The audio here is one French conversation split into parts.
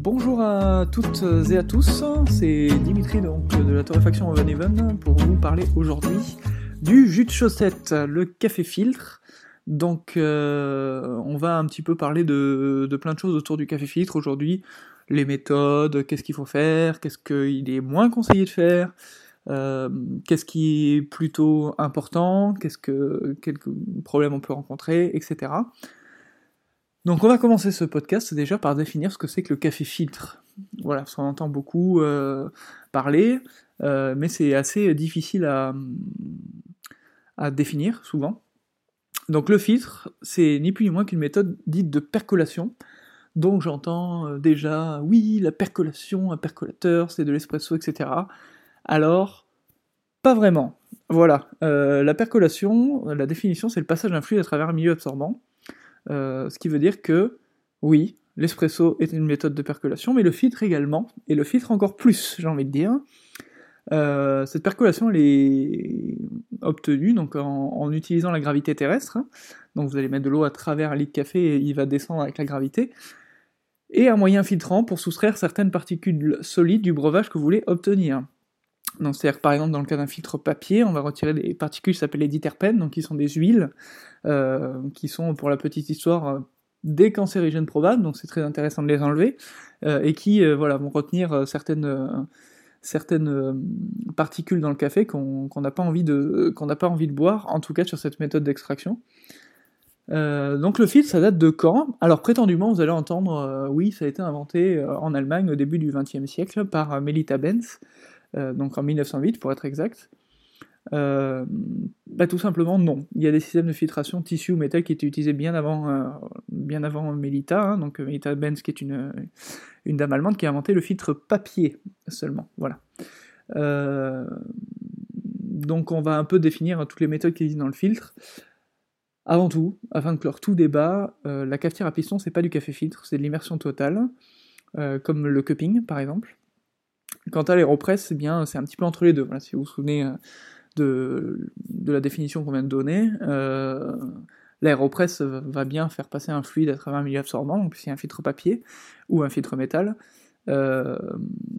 Bonjour à toutes et à tous, c'est Dimitri donc, de la torréfaction Oven Even pour vous parler aujourd'hui du jus de chaussette, le café filtre. Donc euh, on va un petit peu parler de, plein de choses autour du café filtre aujourd'hui, les méthodes, qu'est-ce qu'il faut faire, qu'est-ce qu'il est moins conseillé de faire, euh, qu'est-ce qui est plutôt important, qu'est-ce que quelques problèmes on peut rencontrer, etc. Donc on va commencer ce podcast déjà par définir ce que c'est que le café filtre. Voilà, on entend beaucoup euh, parler, euh, mais c'est assez difficile à, définir souvent. Donc le filtre, c'est ni plus ni moins qu'une méthode dite de percolation. Donc j'entends euh, déjà, oui, la percolation, un percolateur, c'est de l'espresso, etc. Alors, pas vraiment. Voilà, la percolation, la définition, c'est le passage d'un fluide à travers un milieu absorbant. Euh, ce qui veut dire que, oui, l'espresso est une méthode de percolation, mais le filtre également, et le filtre encore plus, j'ai envie de dire. Euh, cette percolation est obtenue donc en, utilisant la gravité terrestre. Hein. Donc vous allez mettre de l'eau à travers un lit de café et il va descendre avec la gravité. Et un moyen filtrant pour soustraire certaines particules solides du breuvage que vous voulez obtenir. C'est-à-dire par exemple dans le cas d'un filtre papier, on va retirer des particules qui s'appellent les diterpènes, donc qui sont des huiles, euh, qui sont pour la petite histoire euh, des cancérigènes probables, donc c'est très intéressant de les enlever, euh, et qui voilà vont retenir certaines certaines particules dans le café qu'on n'a pas envie de qu'on n'a pas envie de boire, en tout cas sur cette méthode d'extraction. donc le filtre, ça date de quand? Alors prétendument, vous allez entendre, oui, ça a été inventé en Allemagne au début du XXe siècle par Melita Benz, donc en 1908 pour être exact. Euh, bah, tout simplement non. Il y a des systèmes de filtration tissu ou métal qui étaient utilisés bien avant, euh, bien avant Melita, hein, donc Melita Benz qui est une, une dame allemande qui a inventé le filtre papier seulement. Voilà. Euh, donc on va un peu définir toutes les méthodes qui existent dans le filtre. Avant tout, afin de clore tout débat, la cafetière à piston c'est pas du café filtre, c'est de l'immersion totale, comme le cupping par exemple. Quant à l'aéropress, eh bien c'est un petit peu entre les deux. Si vous vous souvenez de, la définition qu'on vient de donner, euh, l'aéropress va bien faire passer un fluide à travers un milieu absorbant, donc a un filtre papier ou un filtre métal. Euh,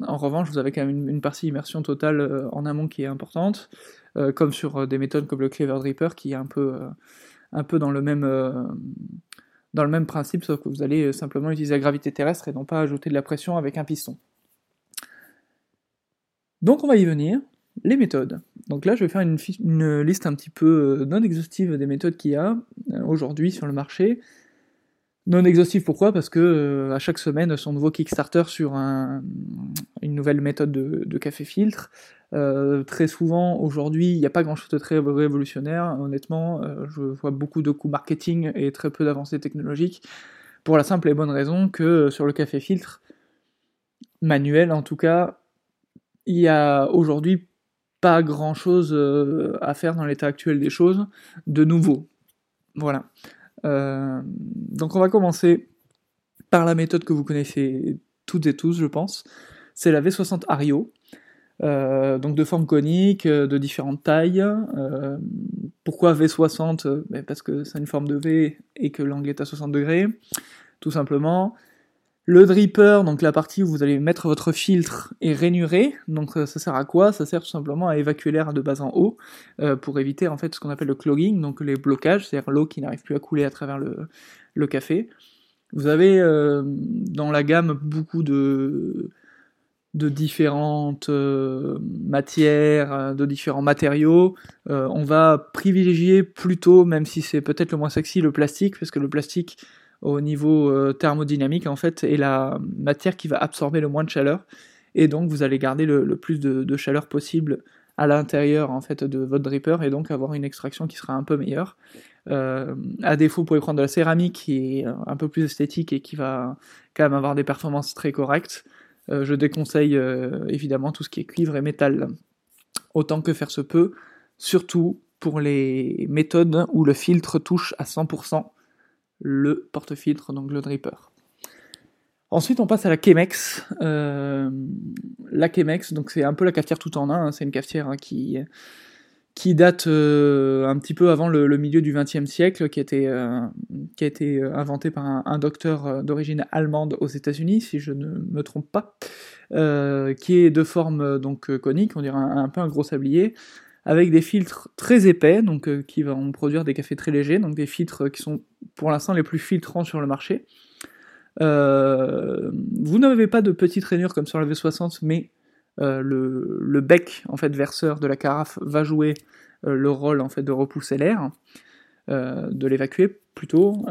en revanche, vous avez quand même une, partie immersion totale euh, en amont qui est importante, comme sur des méthodes comme le Clever Dripper qui est un peu, un peu dans le même dans le même principe, sauf que vous allez simplement utiliser la gravité terrestre et non pas ajouter de la pression avec un piston. Donc on va y venir les méthodes. Donc là, je vais faire une, liste un petit peu euh, non exhaustive des méthodes qu'il y a euh, aujourd'hui sur le marché. Non exhaustive pourquoi? Parce que euh, à chaque semaine, son nouveau Kickstarter sur une nouvelle méthode de, café filtre. très souvent, aujourd'hui, il n'y a pas grand-chose de très révolutionnaire. Honnêtement, je vois beaucoup de coûts marketing et très peu d'avancées technologiques. Pour la simple et bonne raison que sur le café filtre, manuel en tout cas, il y a aujourd'hui pas grand chose euh, à faire dans l'état actuel des choses de nouveau. Voilà. Euh, donc on va commencer par la méthode que vous connaissez toutes et tous, je pense. C'est la V60 Ario. Euh, donc de forme conique, de différentes tailles. pourquoi V60 ben, Parce que c'est une forme de V et que l'angle est à 60 degrés, tout simplement. Le dripper, donc la partie où vous allez mettre votre filtre, est rainuré. Donc euh, ça sert à quoi? Ça sert tout simplement à évacuer l'air de bas en haut euh, pour éviter en fait ce qu'on appelle le clogging, donc les blocages, c'est-à-dire l'eau qui n'arrive plus à couler à travers le, café. Vous avez euh, dans la gamme beaucoup de différentes matières, de différents matériaux. on va privilégier plutôt, même si c'est peut-être le moins sexy, le plastique, parce que le plastique au niveau euh, thermodynamique en fait est la matière qui va absorber le moins de chaleur et donc vous allez garder le, plus de, chaleur possible à l'intérieur en fait de votre dripper et donc avoir une extraction qui sera un peu meilleure. Euh, à défaut, vous pouvez prendre de la céramique qui est un peu plus esthétique et qui va quand même avoir des performances très correctes. Euh, je déconseille évidemment tout ce qui est cuivre et métal autant que faire se peut, surtout pour les méthodes où le filtre touche à 100% le porte-filtre, donc le dripper. Ensuite, on passe à la Chemex. Euh, la Chemex, donc c'est un peu la cafetière tout en un. Hein. c'est une cafetière hein, qui, qui date un petit peu avant le, milieu du XXe siècle, qui a été, qui a été inventé par un, docteur d'origine allemande aux États-Unis, si je ne me trompe pas, qui est de forme donc conique, on dirait un, peu un gros sablier, avec des filtres très épais, donc qui vont produire des cafés très légers, donc des filtres qui sont pour l'instant les plus filtrants sur le marché. vous n'avez pas de petites rainures comme sur la V60, mais euh, le, bec en fait verseur de la carafe va jouer euh, le rôle en fait de repousser l'air, euh, de l'évacuer plutôt.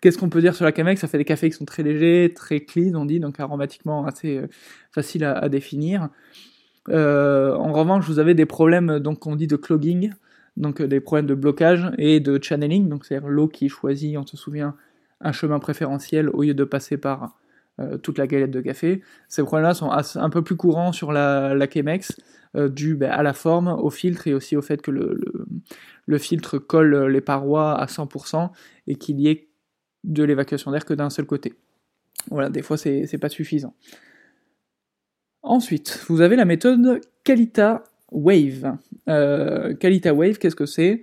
Qu'est-ce qu'on peut dire sur la Camex? Ça fait des cafés qui sont très légers, très clean, on dit, donc aromatiquement assez facile à, définir. En revanche, vous avez des problèmes, donc on dit de clogging, donc des problèmes de blocage et de channeling, donc c'est-à-dire l'eau qui choisit, on se souvient, un chemin préférentiel au lieu de passer par euh, toute la galette de café. Ces problèmes-là sont un peu plus courants sur la, la Chemex, euh, dû ben, à la forme, au filtre et aussi au fait que le, le, filtre colle les parois à 100% et qu'il y ait de l'évacuation d'air que d'un seul côté. Voilà, des fois c'est pas suffisant. Ensuite, vous avez la méthode Calita Wave. Euh, Calita Wave, qu'est-ce que c'est?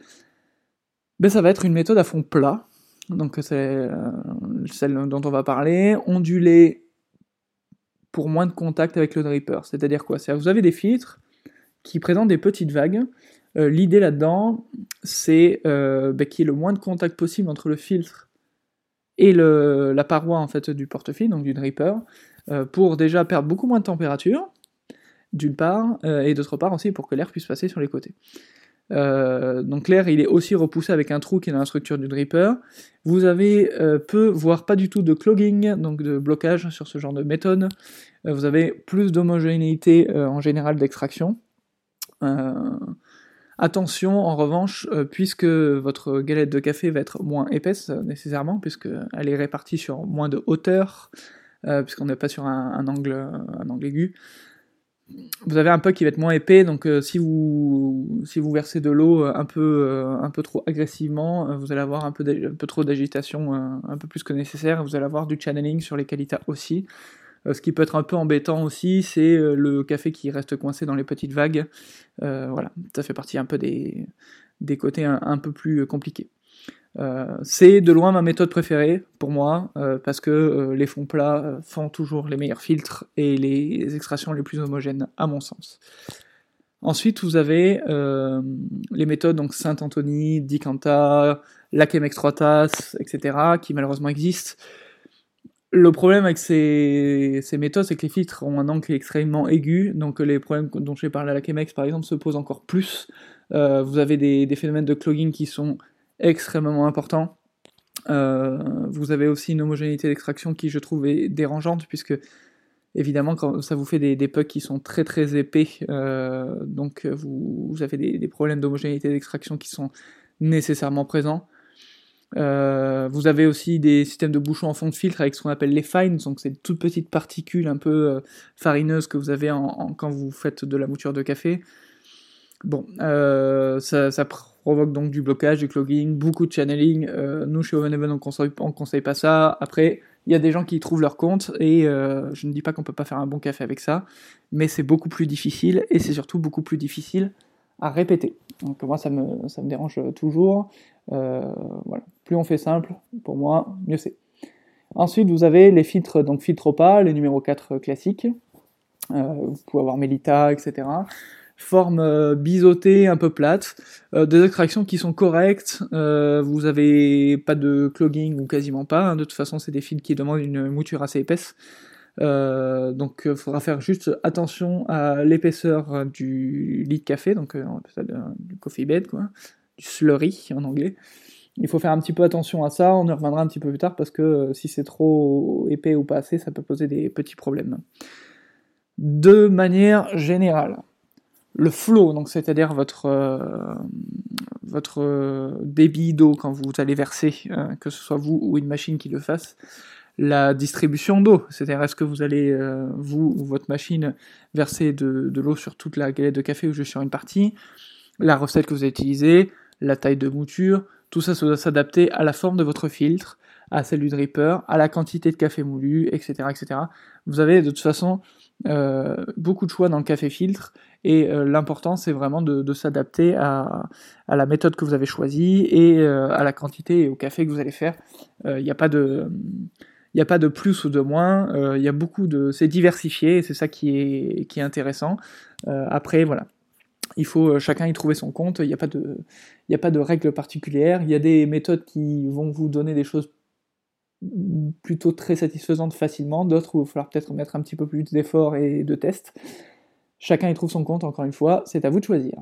Ben, Ça va être une méthode à fond plat, donc c'est euh, celle dont on va parler, ondulée pour moins de contact avec le dripper. C'est-à-dire quoi? C'est vous avez des filtres qui présentent des petites vagues. Euh, l'idée là-dedans, c'est euh, bah, qu'il y ait le moins de contact possible entre le filtre et la paroi en fait du porte-fil, donc du dripper, pour déjà perdre beaucoup moins de température, d'une part, et d'autre part aussi pour que l'air puisse passer sur les côtés. Euh, donc l'air il est aussi repoussé avec un trou qui est dans la structure du dripper. Vous avez euh, peu, voire pas du tout de clogging, donc de blocage sur ce genre de méthode. Euh, vous avez plus d'homogénéité en général d'extraction. attention en revanche, puisque votre galette de café va être moins épaisse nécessairement, puisqu'elle est répartie sur moins de hauteur, puisqu'on n'est pas sur un, angle, un angle aigu vous avez un puck qui va être moins épais, donc euh, si, vous, si vous versez de l'eau euh, un, peu, euh, un peu trop agressivement, vous allez avoir un peu, un peu trop d'agitation, un peu plus que nécessaire, vous allez avoir du channeling sur les qualités aussi. ce qui peut être un peu embêtant aussi, c'est le café qui reste coincé dans les petites vagues. voilà, ça fait partie un peu des, des côtés un peu plus compliqués. Euh, c'est de loin ma méthode préférée pour moi, euh, parce que euh, les fonds plats font toujours les meilleurs filtres et les extractions les plus homogènes, à mon sens. Ensuite, vous avez les méthodes donc Saint-Anthony, Dicanta, Lachemex 3 tasses, etc., qui malheureusement existent. Le problème avec ces, méthodes, c'est que les filtres ont un angle extrêmement aigu, donc les problèmes dont j'ai parlé à la Chemex par exemple se posent encore plus. vous avez des, phénomènes de clogging qui sont extrêmement important. Euh, vous avez aussi une homogénéité d'extraction qui, je trouve, est dérangeante, puisque évidemment, ça vous fait des, des pucks qui sont très très épais, euh, donc vous, avez des, problèmes d'homogénéité d'extraction qui sont nécessairement présents. Euh, vous avez aussi des systèmes de bouchons en fond de filtre avec ce qu'on appelle les fines, donc c'est toutes petites particules un peu farineuses que vous avez quand vous faites de la mouture de café. Bon, ça, provoque donc du blocage, du clogging, beaucoup de channeling. Euh, nous, chez Oven on conseille, on conseille pas ça. Après, il y a des gens qui y trouvent leur compte, et euh, je ne dis pas qu'on peut pas faire un bon café avec ça, mais c'est beaucoup plus difficile, et c'est surtout beaucoup plus difficile à répéter. Donc moi, ça me, dérange toujours. Euh, voilà. Plus on fait simple, pour moi, mieux c'est. Ensuite, vous avez les filtres, donc filtre OPA, les numéros 4 classiques. vous pouvez avoir Melita, etc forme euh, biseautée, un peu plate, euh, des extractions qui sont correctes, euh, vous avez pas de clogging ou quasiment pas, hein. de toute façon c'est des fils qui demandent une mouture assez épaisse, donc il faudra faire juste attention à l'épaisseur du lit de café, donc on appelle ça du coffee bed, quoi, du slurry en anglais. Il faut faire un petit peu attention à ça, on y reviendra un petit peu plus tard parce que si c'est trop épais ou pas assez, ça peut poser des petits problèmes. De manière générale, le flow, donc c'est-à-dire votre, euh, votre euh, débit d'eau quand vous allez verser, euh, que ce soit vous ou une machine qui le fasse, la distribution d'eau, c'est-à-dire est-ce que vous allez, vous ou votre machine, verser de, l'eau sur toute la galette de café ou juste sur une partie, la recette que vous avez utilisée, la taille de mouture, tout ça, doit s'adapter à la forme de votre filtre, à celle du dripper, à la quantité de café moulu, etc. etc. Vous avez de toute façon euh, beaucoup de choix dans le café filtre et euh, l'important c'est vraiment de, s'adapter à, la méthode que vous avez choisie et euh, à la quantité et au café que vous allez faire. Il n'y a pas de il n'y a pas de plus ou de moins, y a beaucoup de... C'est diversifié et c'est ça qui est, intéressant. après, voilà. Il faut chacun y trouver son compte, il n'y a, pas de... il a pas de règles particulières, il y a des méthodes qui vont vous donner des choses plutôt très satisfaisante facilement, d'autres où il va falloir peut-être mettre un petit peu plus d'efforts et de tests. Chacun y trouve son compte, encore une fois, c'est à vous de choisir.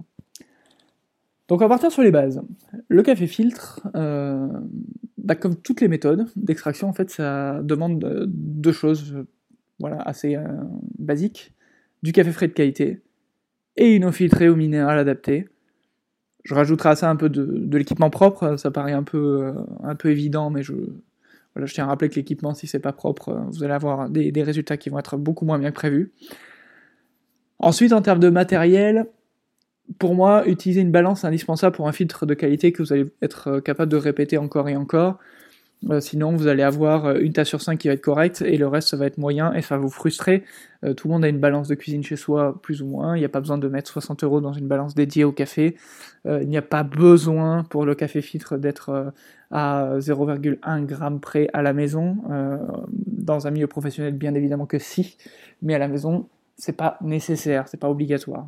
Donc on va partir sur les bases. Le café filtre, euh, bah, comme toutes les méthodes d'extraction, en fait, ça demande deux choses voilà, assez euh, basiques. Du café frais de qualité et une eau filtrée au minéral adapté. Je rajouterai à ça un peu de, l'équipement propre, ça paraît un peu, euh, évident, mais je, tiens à rappeler que l'équipement, si c'est pas propre, euh, vous allez avoir des, résultats qui vont être beaucoup moins bien que prévu. Ensuite, en termes de matériel, pour moi, utiliser une balance est indispensable pour un filtre de qualité que vous allez être euh, capable de répéter encore et encore. Euh, sinon, vous allez avoir euh, une tasse sur 5 qui va être correcte et le reste, ça va être moyen et ça va vous frustrer. Tout le monde a une balance de cuisine chez soi, plus ou moins. Il n'y a pas besoin de mettre 60 euros dans une balance dédiée au café. il n'y a pas besoin pour le café filtre d'être à 0,1 g près à la maison. dans un milieu professionnel, bien évidemment que si, mais à la maison, c'est pas nécessaire, c'est pas obligatoire.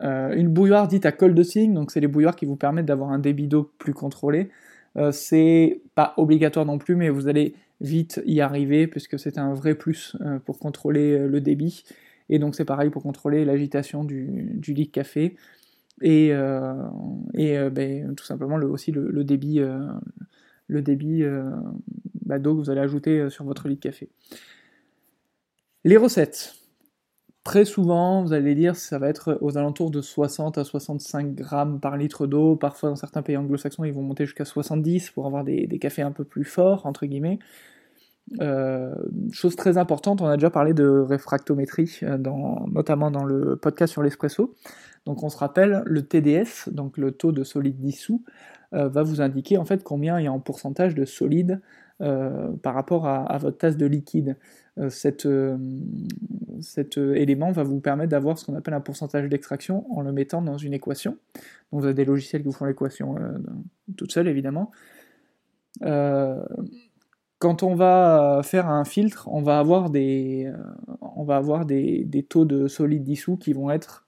une bouilloire dite à col de cygne, donc c'est les bouilloires qui vous permettent d'avoir un débit d'eau plus contrôlé. Euh, c'est pas obligatoire non plus, mais vous allez vite y arriver puisque c'est un vrai plus euh, pour contrôler euh, le débit. Et donc c'est pareil pour contrôler l'agitation du, lit de café et, ben, tout simplement le, aussi le, débit, débit bah, d'eau que vous allez ajouter sur votre lit de café. Les recettes. Très souvent, vous allez dire, ça va être aux alentours de 60 à 65 grammes par litre d'eau. Parfois, dans certains pays anglo-saxons, ils vont monter jusqu'à 70 pour avoir des, cafés un peu plus forts, entre guillemets. Euh, chose très importante, on a déjà parlé de réfractométrie, euh, notamment dans le podcast sur l'espresso. Donc on se rappelle, le TDS, donc le taux de solide dissous, euh, va vous indiquer en fait combien il y a en pourcentage de solide par rapport à, votre tasse de liquide. Euh, euh, cet euh, élément va vous permettre d'avoir ce qu'on appelle un pourcentage d'extraction en le mettant dans une équation. Vous avez des logiciels qui vous font l'équation toute seule évidemment. quand on va faire un filtre, on va avoir des, on va avoir des, des, taux de solide dissous qui vont être,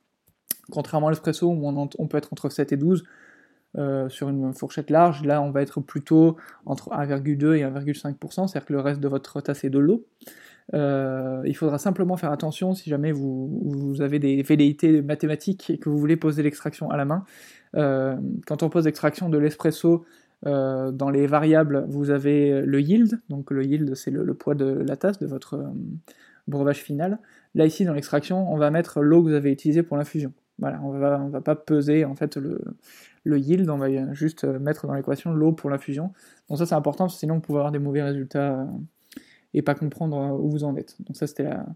contrairement à l'espresso où on, on, peut être entre 7 et 12, sur une fourchette large, là on va être plutôt entre 1,2 et 1,5%, c'est-à-dire que le reste de votre tasse est de l'eau. Euh, il faudra simplement faire attention si jamais vous, avez des velléités mathématiques et que vous voulez poser l'extraction à la main. Euh, quand on pose l'extraction de l'espresso, euh, dans les variables, vous avez le yield, donc le yield c'est le, poids de la tasse, de votre breuvage final. Là ici dans l'extraction, on va mettre l'eau que vous avez utilisée pour l'infusion. Voilà, on va, on va pas peser en fait le, le yield, on va juste mettre dans l'équation l'eau pour l'infusion. Donc ça c'est important, sinon vous pouvez avoir des mauvais résultats et pas comprendre euh, où vous en êtes. Donc ça c'était la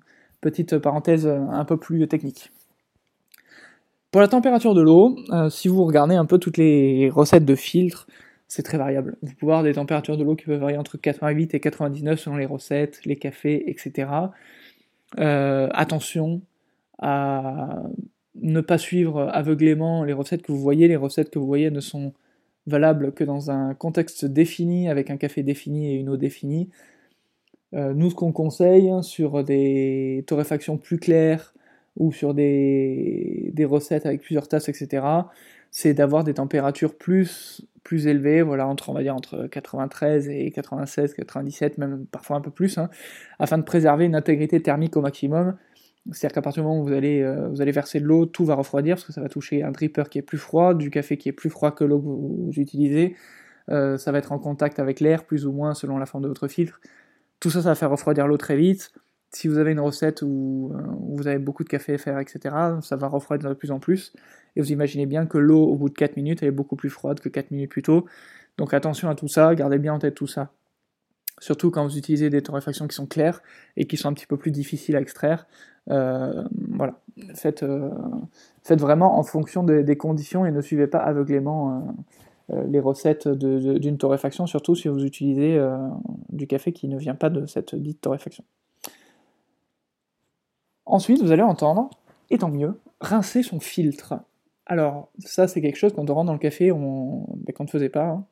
petite parenthèse euh, un peu plus technique. Pour la température de l'eau, euh, si vous regardez un peu toutes les recettes de filtres, c'est très variable. Vous pouvez avoir des températures de l'eau qui peuvent varier entre 88 et 99 selon les recettes, les cafés, etc. attention à ne pas suivre aveuglément les recettes que vous voyez. Les recettes que vous voyez ne sont valables que dans un contexte défini, avec un café défini et une eau définie. Euh, nous, ce qu'on conseille sur des torréfactions plus claires ou sur des, recettes avec plusieurs tasses, etc., c'est d'avoir des températures plus, plus élevées, voilà, entre, on va dire entre 93 et 96, 97, même parfois un peu plus, hein, afin de préserver une intégrité thermique au maximum. C'est-à-dire qu'à partir du moment où vous allez, euh, vous allez verser de l'eau, tout va refroidir, parce que ça va toucher un dripper qui est plus froid, du café qui est plus froid que l'eau que vous, utilisez, euh, ça va être en contact avec l'air, plus ou moins selon la forme de votre filtre. Tout ça, ça va faire refroidir l'eau très vite. Si vous avez une recette où, euh, vous avez beaucoup de café à faire, etc., ça va refroidir de plus en plus. Et vous imaginez bien que l'eau, au bout de 4 minutes, elle est beaucoup plus froide que 4 minutes plus tôt. Donc attention à tout ça, gardez bien en tête tout ça. Surtout quand vous utilisez des torréfactions qui sont claires et qui sont un petit peu plus difficiles à extraire. Euh, voilà, faites, euh, faites, vraiment en fonction des conditions et ne suivez pas aveuglément les recettes d'une torréfaction, surtout si vous utilisez du café qui ne vient pas de cette dite torréfaction. Ensuite, vous allez entendre, et tant mieux, rincer son filtre. Alors, ça, c'est quelque chose, quand on rentre dans le café, on ben, qu'on ne faisait pas hein,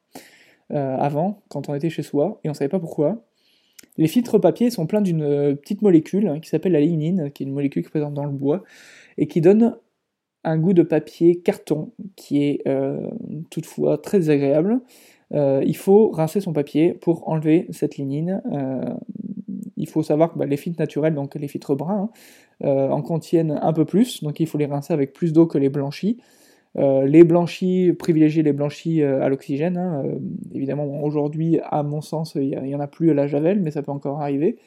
avant, quand on était chez soi, et on ne savait pas pourquoi. Les filtres papier sont pleins d'une euh, petite molécule hein, qui s'appelle la lignine, qui est une molécule qui est présente dans le bois, et qui donne un goût de papier carton qui est euh, toutefois très désagréable. Euh, il faut rincer son papier pour enlever cette lignine. il faut savoir que bah, les filtres naturels, donc les filtres bruns, hein, en contiennent un peu plus, donc il faut les rincer avec plus d'eau que les blanchis. Euh, les blanchis, privilégier les blanchis euh, à l'oxygène. Hein, euh, évidemment, aujourd'hui, à mon sens, il n'y en a plus à la javel, mais ça peut encore arriver.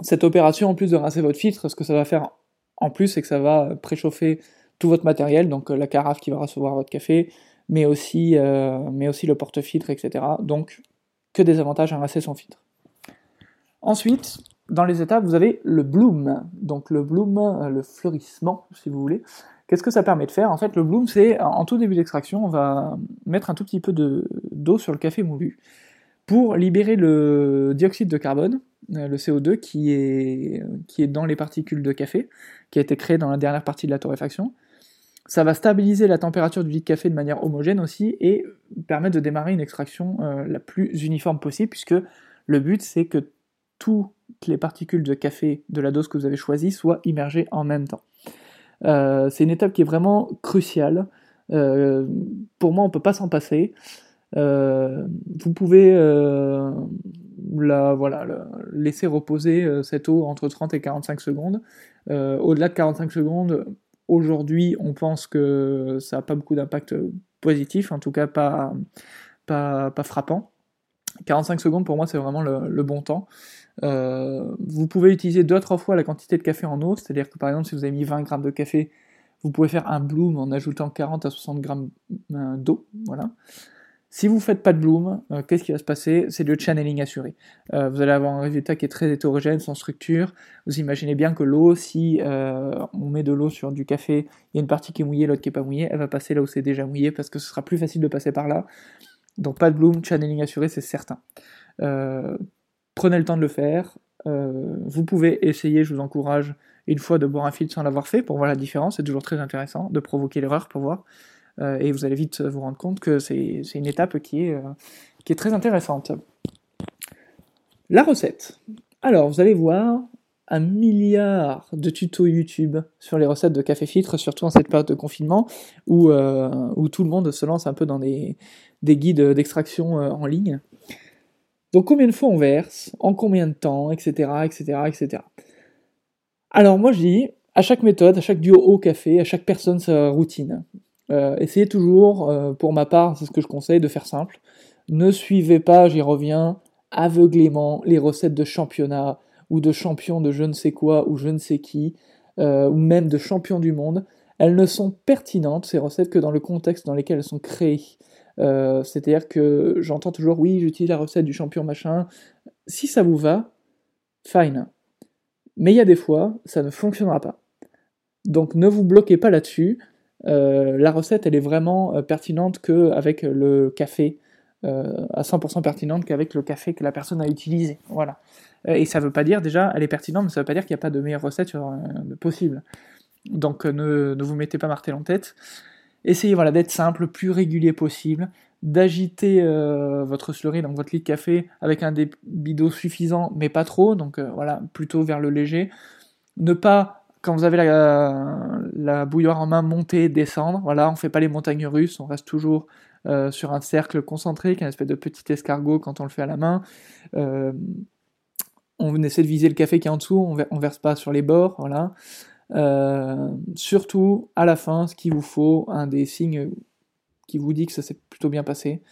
Cette opération, en plus de rincer votre filtre, ce que ça va faire en plus, c'est que ça va préchauffer tout votre matériel, donc la carafe qui va recevoir votre café, mais aussi, mais aussi le porte-filtre, etc. Donc, que des avantages à rincer son filtre. Ensuite, dans les étapes, vous avez le bloom. Donc le bloom, le fleurissement, si vous voulez. Qu'est-ce que ça permet de faire? En fait, le bloom, c'est en tout début d'extraction, on va mettre un tout petit peu d'eau sur le café moulu pour libérer le dioxyde de carbone, euh, le CO2 qui est, qui est dans les particules de café, qui a été créé dans la dernière partie de la torréfaction. Ça va stabiliser la température du lit de café de manière homogène aussi et permettre de démarrer une extraction euh, la plus uniforme possible, puisque le but c'est que toutes les particules de café de la dose que vous avez choisie soient immergées en même temps. Euh, c'est une étape qui est vraiment cruciale. Euh, pour moi, on ne peut pas s'en passer. Euh, vous pouvez la, laisser reposer cette eau entre 30 et 45 secondes. Au-delà de 45 secondes, aujourd'hui, on pense que ça n'a pas beaucoup d'impact positif, en tout cas pas frappant. 45 secondes pour moi c'est vraiment le, bon temps. Euh, vous pouvez utiliser deux à trois fois la quantité de café en eau, c'est-à-dire que par exemple si vous avez mis 20 grammes de café, vous pouvez faire un bloom en ajoutant 40 à 60 grammes euh, d'eau. Voilà. Si vous ne faites pas de bloom, euh, qu'est-ce qui va se passer? C'est le channeling assuré. vous allez avoir un résultat qui est très hétérogène, sans structure. Vous imaginez bien que l'eau, si on met de l'eau sur du café, il y a une partie qui est mouillée, l'autre qui n'est pas mouillée, elle va passer là où c'est déjà mouillé parce que ce sera plus facile de passer par là. Donc pas de bloom, channeling assuré, c'est certain. Euh, prenez le temps de le faire. Euh, vous pouvez essayer, je vous encourage, une fois de boire un filtre sans l'avoir fait pour voir la différence. C'est toujours très intéressant de provoquer l'erreur pour voir. Euh, et vous allez vite vous rendre compte que c'est une étape qui est, qui est très intéressante. La recette. Alors, vous allez voir un milliard de tutos YouTube sur les recettes de café filtre, surtout en cette période de confinement où, où tout le monde se lance un peu dans des, des guides d'extraction euh, en ligne. Donc combien de fois on verse, en combien de temps, etc., etc., etc. Alors moi je dis, à chaque méthode, à chaque duo au café, à chaque personne sa routine. Euh, essayez toujours, euh, pour ma part, c'est ce que je conseille, de faire simple. Ne suivez pas, j'y reviens, aveuglément les recettes de championnat ou de champions de je ne sais quoi ou je ne sais qui, ou même de champions du monde. Elles ne sont pertinentes, ces recettes, que dans le contexte dans lequel elles sont créées. Euh, c'est-à-dire que j'entends toujours, oui, j'utilise la recette du champion machin. Si ça vous va, fine. Mais il y a des fois, ça ne fonctionnera pas. Donc ne vous bloquez pas là-dessus. Euh, la recette, elle est vraiment euh, pertinente qu'avec le café, à 100% pertinente qu'avec le café que la personne a utilisé. Voilà. et ça ne veut pas dire, déjà, elle est pertinente, mais ça ne veut pas dire qu'il n'y a pas de meilleure recette possible. Donc ne, ne, vous mettez pas martel en tête. Essayez voilà, d'être simple, le plus régulier possible, d'agiter euh, votre slurry, donc votre lit de café, avec un débit d'eau suffisant, mais pas trop, donc euh, voilà, plutôt vers le léger. Ne pas, quand vous avez la, la bouilloire en main, monter, descendre, voilà, on fait pas les montagnes russes, on reste toujours euh, sur un cercle concentrique, un espèce de petit escargot quand on le fait à la main. on essaie de viser le café qui est en dessous, on, on verse pas sur les bords, voilà. Euh, surtout, à la fin, ce qu'il vous faut, un des signes qui vous dit que ça s'est plutôt bien passé,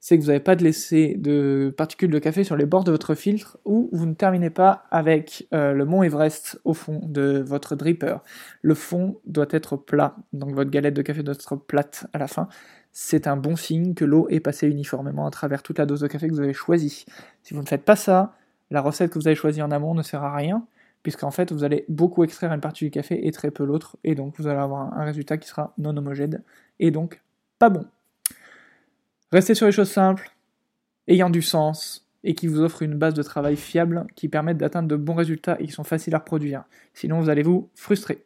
c'est que vous n'avez pas de laisser de particules de café sur les bords de votre filtre ou vous ne terminez pas avec euh, le mont Everest au fond de votre dripper. Le fond doit être plat, donc votre galette de café doit être plate à la fin. C'est un bon signe que l'eau est passée uniformément à travers toute la dose de café que vous avez choisie. Si vous ne faites pas ça, la recette que vous avez choisie en amont ne sert à rien puisqu'en fait vous allez beaucoup extraire une partie du café et très peu l'autre, et donc vous allez avoir un résultat qui sera non homogène, et donc pas bon. Restez sur les choses simples, ayant du sens, et qui vous offrent une base de travail fiable qui permettent d'atteindre de bons résultats et qui sont faciles à reproduire. Sinon, vous allez vous frustrer.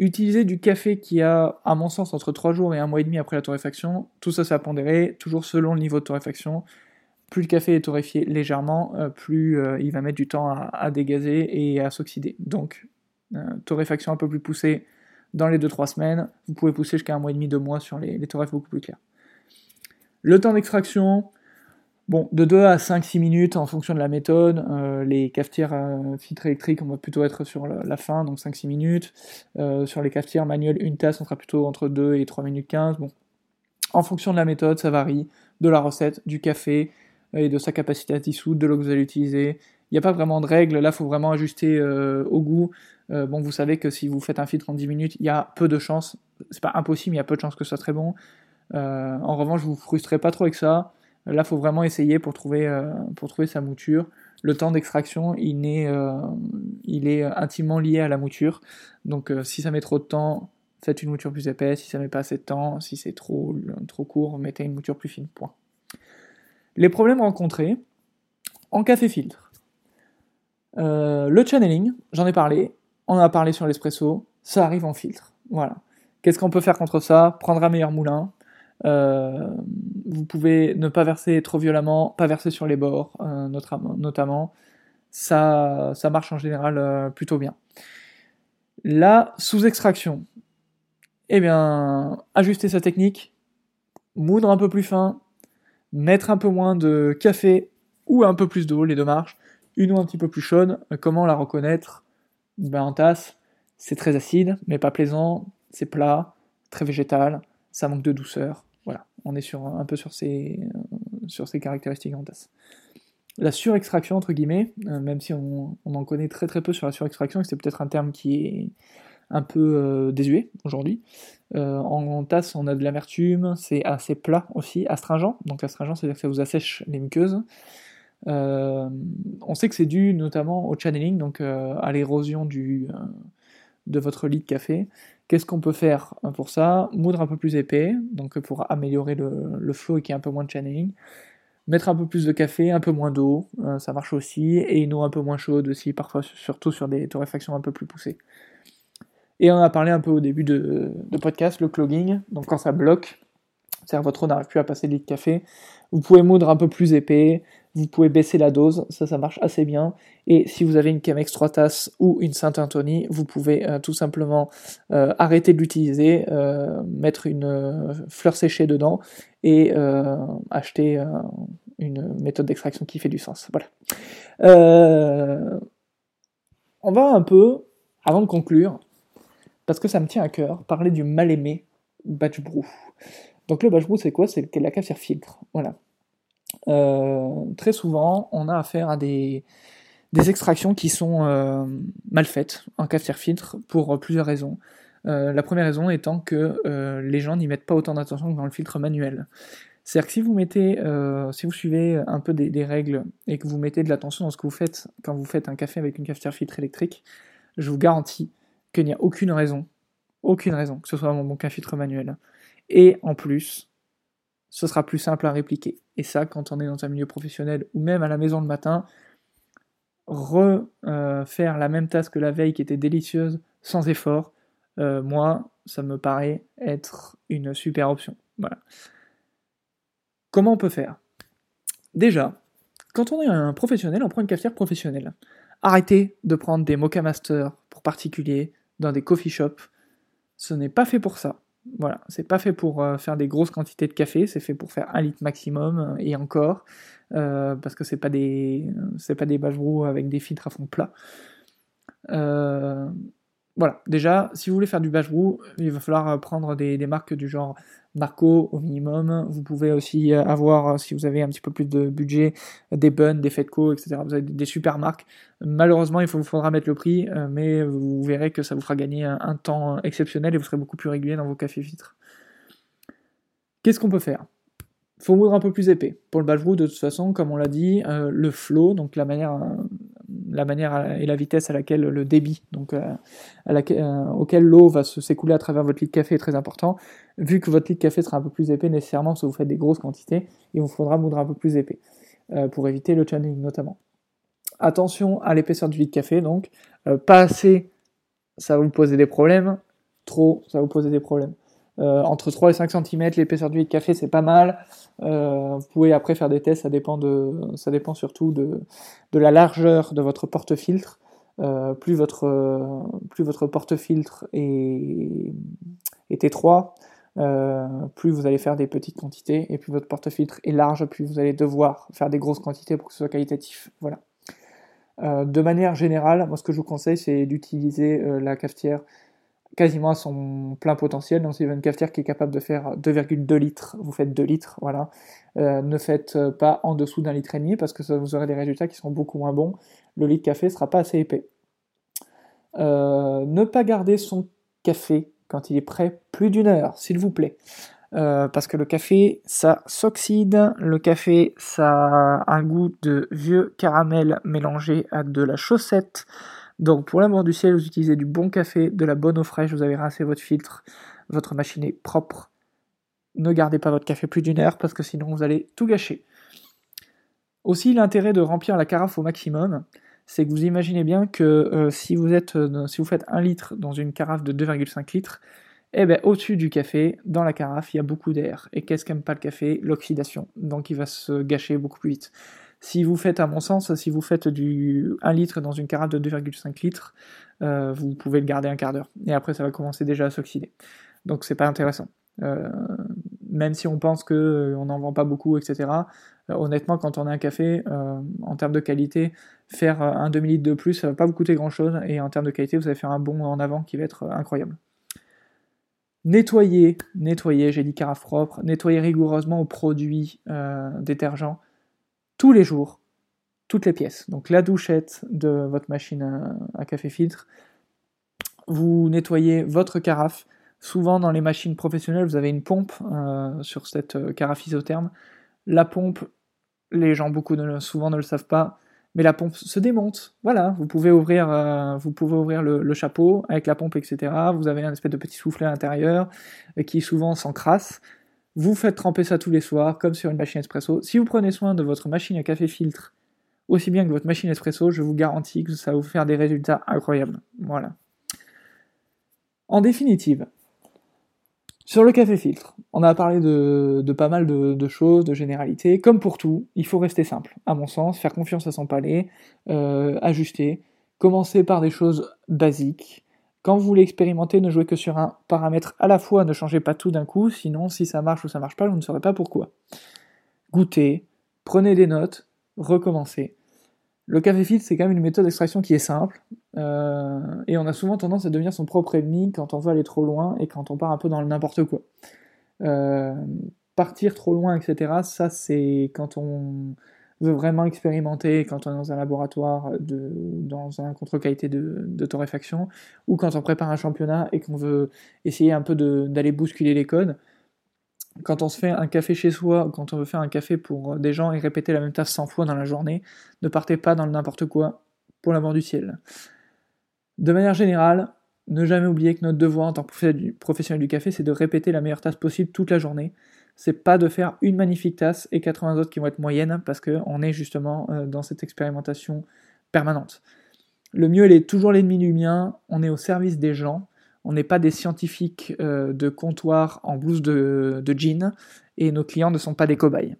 Utilisez du café qui a, à mon sens, entre 3 jours et 1 mois et demi après la torréfaction. Tout ça, c'est à pondérer, toujours selon le niveau de torréfaction. Plus le café est torréfié légèrement, euh, plus euh, il va mettre du temps à, dégazer et à s'oxyder. Donc, euh, torréfaction un peu plus poussée dans les 2-3 semaines. Vous pouvez pousser jusqu'à un mois et demi, 2 mois sur les, les beaucoup plus clairs. Le temps d'extraction, De 2 à 5-6 minutes en fonction de la méthode. Euh, les cafetières euh, filtres électriques, on va plutôt être sur la, fin, donc 5-6 minutes. Euh, sur les cafetières manuelles, une tasse, on sera plutôt entre 2 et 3 minutes 15. Bon. En fonction de la méthode, ça varie, de la recette, du café et de sa capacité à dissoudre, de l'eau que vous allez utiliser. Il n'y a pas vraiment de règles, là, il faut vraiment ajuster au goût. bon, vous savez que si vous faites un filtre en 10 minutes, il y a peu de chances, c'est pas impossible, il y a peu de chances que ce soit très bon. en revanche, vous vous frustrez pas trop avec ça. Là, il faut vraiment essayer pour trouver, euh, pour trouver sa mouture. Le temps d'extraction, il, est, euh, il est intimement lié à la mouture. Donc, euh, si ça met trop de temps, faites une mouture plus épaisse. Si ça met pas assez de temps, si c'est trop, trop court, mettez une mouture plus fine. Point. Les problèmes rencontrés en café filtre. le channeling, j'en ai parlé. On en a parlé sur l'espresso. Ça arrive en filtre. Voilà. Qu'est-ce qu'on peut faire contre ça? Prendre un meilleur moulin, euh, vous pouvez ne pas verser trop violemment, pas verser sur les bords euh, notamment. Ça, ça marche en général euh, plutôt bien. La sous-extraction. Eh bien, ajuster sa technique, moudre un peu plus fin, mettre un peu moins de café ou un peu plus d'eau, les deux marches, une eau un petit peu plus chaude. Comment la reconnaître? Ben, En tasse, c'est très acide, mais pas plaisant, c'est plat, très végétal, ça manque de douceur. On est un peu sur ces, sur ces caractéristiques en tasse. La surextraction, entre guillemets, euh, même si on, en connaît très très peu sur la surextraction, et c'est peut-être un terme qui est un peu euh, désuet aujourd'hui. Euh, en, tasse, on a de l'amertume, c'est assez plat aussi, astringent. Donc astringent, c'est-à-dire que ça vous assèche les muqueuses. on sait que c'est dû notamment au channeling, donc à l'érosion du, de votre lit de café. Qu'est-ce qu'on peut faire pour ça? Moudre un peu plus épais, donc pour améliorer le, flow et qu'il y ait un peu moins de channeling. Mettre un peu plus de café, un peu moins d'eau, euh, ça marche aussi. Et une eau un peu moins chaude aussi, parfois surtout sur des torréfactions un peu plus poussées. Et on a parlé un peu au début de, de podcast, le clogging. Donc quand ça bloque, c'est-à-dire votre eau n'arrive plus à passer le lit de café, vous pouvez moudre un peu plus épais, vous pouvez baisser la dose, ça ça marche assez bien. Et si vous avez une Chemex 3 tasses ou une Saint-Anthony, vous pouvez euh, tout simplement euh, arrêter de l'utiliser, euh, mettre une fleur séchée dedans et acheter une méthode d'extraction qui fait du sens. Voilà. on va un peu, avant de conclure, parce que ça me tient à cœur, parler du mal-aimé batch brew. Donc le batch brew c'est quoi? C'est la cafetière filtre. Voilà. Euh, très souvent, on a affaire à des, extractions qui sont euh, mal faites en cafetière filtre pour plusieurs raisons. Euh, la première raison étant que les gens n'y mettent pas autant d'attention que dans le filtre manuel. C'est-à-dire que si vous mettez, si vous suivez un peu des, règles et que vous mettez de l'attention dans ce que vous faites quand vous faites un café avec une cafetière filtre électrique, je vous garantis qu'il n'y a aucune raison, aucune raison que ce soit mon bon café filtre manuel. Et en plus, ce sera plus simple à répliquer. Et ça, quand on est dans un milieu professionnel ou même à la maison le matin, refaire la même tasse que la veille qui était délicieuse sans effort, euh, moi, ça me paraît être une super option. Comment on peut faire? Déjà, quand on est un professionnel, on prend une cafetière professionnelle. Arrêtez de prendre des Mocha Master pour particuliers dans des coffee shops. Ce n'est pas fait pour ça. Voilà, c'est pas fait pour euh, faire des grosses quantités de café, c'est fait pour faire un litre maximum euh, et encore, euh, parce que c'est pas des c'est pas des avec des filtres à fond plat. Voilà, déjà, si vous voulez faire du batch il va falloir prendre des, marques du genre Marco au minimum. Vous pouvez aussi avoir, si vous avez un petit peu plus de budget, des Buns, des Fedco, etc. Vous avez des super marques. Malheureusement, il vous faudra mettre le prix, euh, mais vous verrez que ça vous fera gagner un, temps exceptionnel et vous serez beaucoup plus régulier dans vos cafés filtres. Qu'est-ce qu'on peut faire? Faut moudre un peu plus épais. Pour le batch de toute façon, comme on l'a dit, euh, le flow, donc la manière euh, la manière et la vitesse à laquelle le débit, donc auquel l'eau va s'écouler à travers votre lit de café est très important. Vu que votre lit de café sera un peu plus épais, nécessairement, si vous faites des grosses quantités, il vous faudra moudre un peu plus épais pour éviter le churning notamment. Attention à l'épaisseur du lit de café, donc pas assez, ça va vous poser des problèmes. Trop, ça va vous poser des problèmes. Euh, entre 3 et 5 cm, l'épaisseur du lit de café, c'est pas mal. Euh, vous pouvez après faire des tests, ça dépend, de, ça dépend surtout de, de la largeur de votre porte-filtre. Euh, plus votre, plus votre porte-filtre est, est, étroit, plus vous allez faire des petites quantités, et plus votre porte-filtre est large, plus vous allez devoir faire des grosses quantités pour que ce soit qualitatif. Voilà. de manière générale, moi ce que je vous conseille, c'est d'utiliser la cafetière quasiment à son plein potentiel. Donc, si vous avez une cafetière qui est capable de faire 2,2 litres, vous faites 2 litres, voilà. Euh, ne faites pas en dessous d'un litre et demi parce que ça, vous aurez des résultats qui seront beaucoup moins bons. Le lit de café sera pas assez épais. Euh, ne pas garder son café quand il est prêt plus d'une heure, s'il vous plaît. Euh, parce que le café, ça s'oxyde. Le café, ça a un goût de vieux caramel mélangé à de la chaussette. Donc pour l'amour du ciel, vous utilisez du bon café, de la bonne eau fraîche, vous avez rincé votre filtre, votre machine est propre. Ne gardez pas votre café plus d'une heure parce que sinon vous allez tout gâcher. Aussi l'intérêt de remplir la carafe au maximum, c'est que vous imaginez bien que euh, si, vous euh, si vous faites un litre dans une carafe de 2,5 litres, eh ben, au-dessus du café, dans la carafe, il y a beaucoup d'air. Et qu'est-ce qu'aime pas le café? L'oxydation. Donc il va se gâcher beaucoup plus vite. Si vous faites, à mon sens, si vous faites du 1 litre dans une carafe de 2,5 litres, euh, vous pouvez le garder un quart d'heure. Et après, ça va commencer déjà à s'oxyder. Donc, c'est pas intéressant. Euh, même si on pense qu'on euh, n'en vend pas beaucoup, etc. honnêtement, quand on a un café, en termes de qualité, faire un demi-litre de plus, ça va pas vous coûter grand-chose. Et en termes de qualité, vous allez faire un bond en avant qui va être incroyable. Nettoyer, nettoyer, j'ai dit carafe propre, nettoyer rigoureusement aux produits détergents tous les jours, toutes les pièces. Donc la douchette de votre machine à, café filtre. Vous nettoyez votre carafe. Souvent dans les machines professionnelles, vous avez une pompe euh, sur cette euh, carafe isotherme. La pompe, les gens beaucoup ne, souvent ne le savent pas, mais la pompe se démonte. Voilà, vous pouvez ouvrir, euh, vous pouvez ouvrir le, chapeau avec la pompe, etc. Vous avez un espèce de petit soufflet à l'intérieur qui souvent s'encrasse. Vous faites tremper ça tous les soirs, comme sur une machine espresso. Si vous prenez soin de votre machine à café filtre, aussi bien que votre machine espresso, je vous garantis que ça va vous faire des résultats incroyables. Voilà. En définitive, sur le café filtre, on a parlé de, pas mal de, choses, de généralités. Comme pour tout, il faut rester simple, à mon sens, faire confiance à son palais, euh, ajuster, commencer par des choses basiques, quand vous voulez expérimenter, ne jouez que sur un paramètre à la fois, ne changez pas tout d'un coup, sinon si ça marche ou ça marche pas, vous ne saurez pas pourquoi. Goûtez, prenez des notes, recommencez. Le café filtre, c'est quand même une méthode d'extraction qui est simple, euh, et on a souvent tendance à devenir son propre ennemi quand on veut aller trop loin et quand on part un peu dans le n'importe quoi. Euh, partir trop loin, etc., ça c'est quand on veut vraiment expérimenter quand on est dans un laboratoire, de, dans un contrôle qualité de, torréfaction, ou quand on prépare un championnat et qu'on veut essayer un peu d'aller bousculer les codes. Quand on se fait un café chez soi, quand on veut faire un café pour des gens et répéter la même tasse 100 fois dans la journée, ne partez pas dans le n'importe quoi, pour l'amour du ciel. De manière générale, ne jamais oublier que notre devoir en tant que professionnel du café, c'est de répéter la meilleure tasse possible toute la journée c'est pas de faire une magnifique tasse et 80 autres qui vont être moyennes parce qu'on est justement euh, dans cette expérimentation permanente. Le mieux, est toujours l'ennemi du mien, on est au service des gens, on n'est pas des scientifiques euh, de comptoir en blouse de, de, jean et nos clients ne sont pas des cobayes.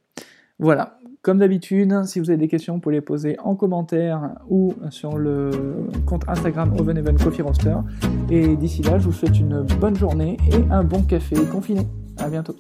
Voilà, comme d'habitude, si vous avez des questions, vous pouvez les poser en commentaire ou sur le compte Instagram Oven Even Coffee Roaster. Et d'ici là, je vous souhaite une bonne journée et un bon café confiné. À bientôt.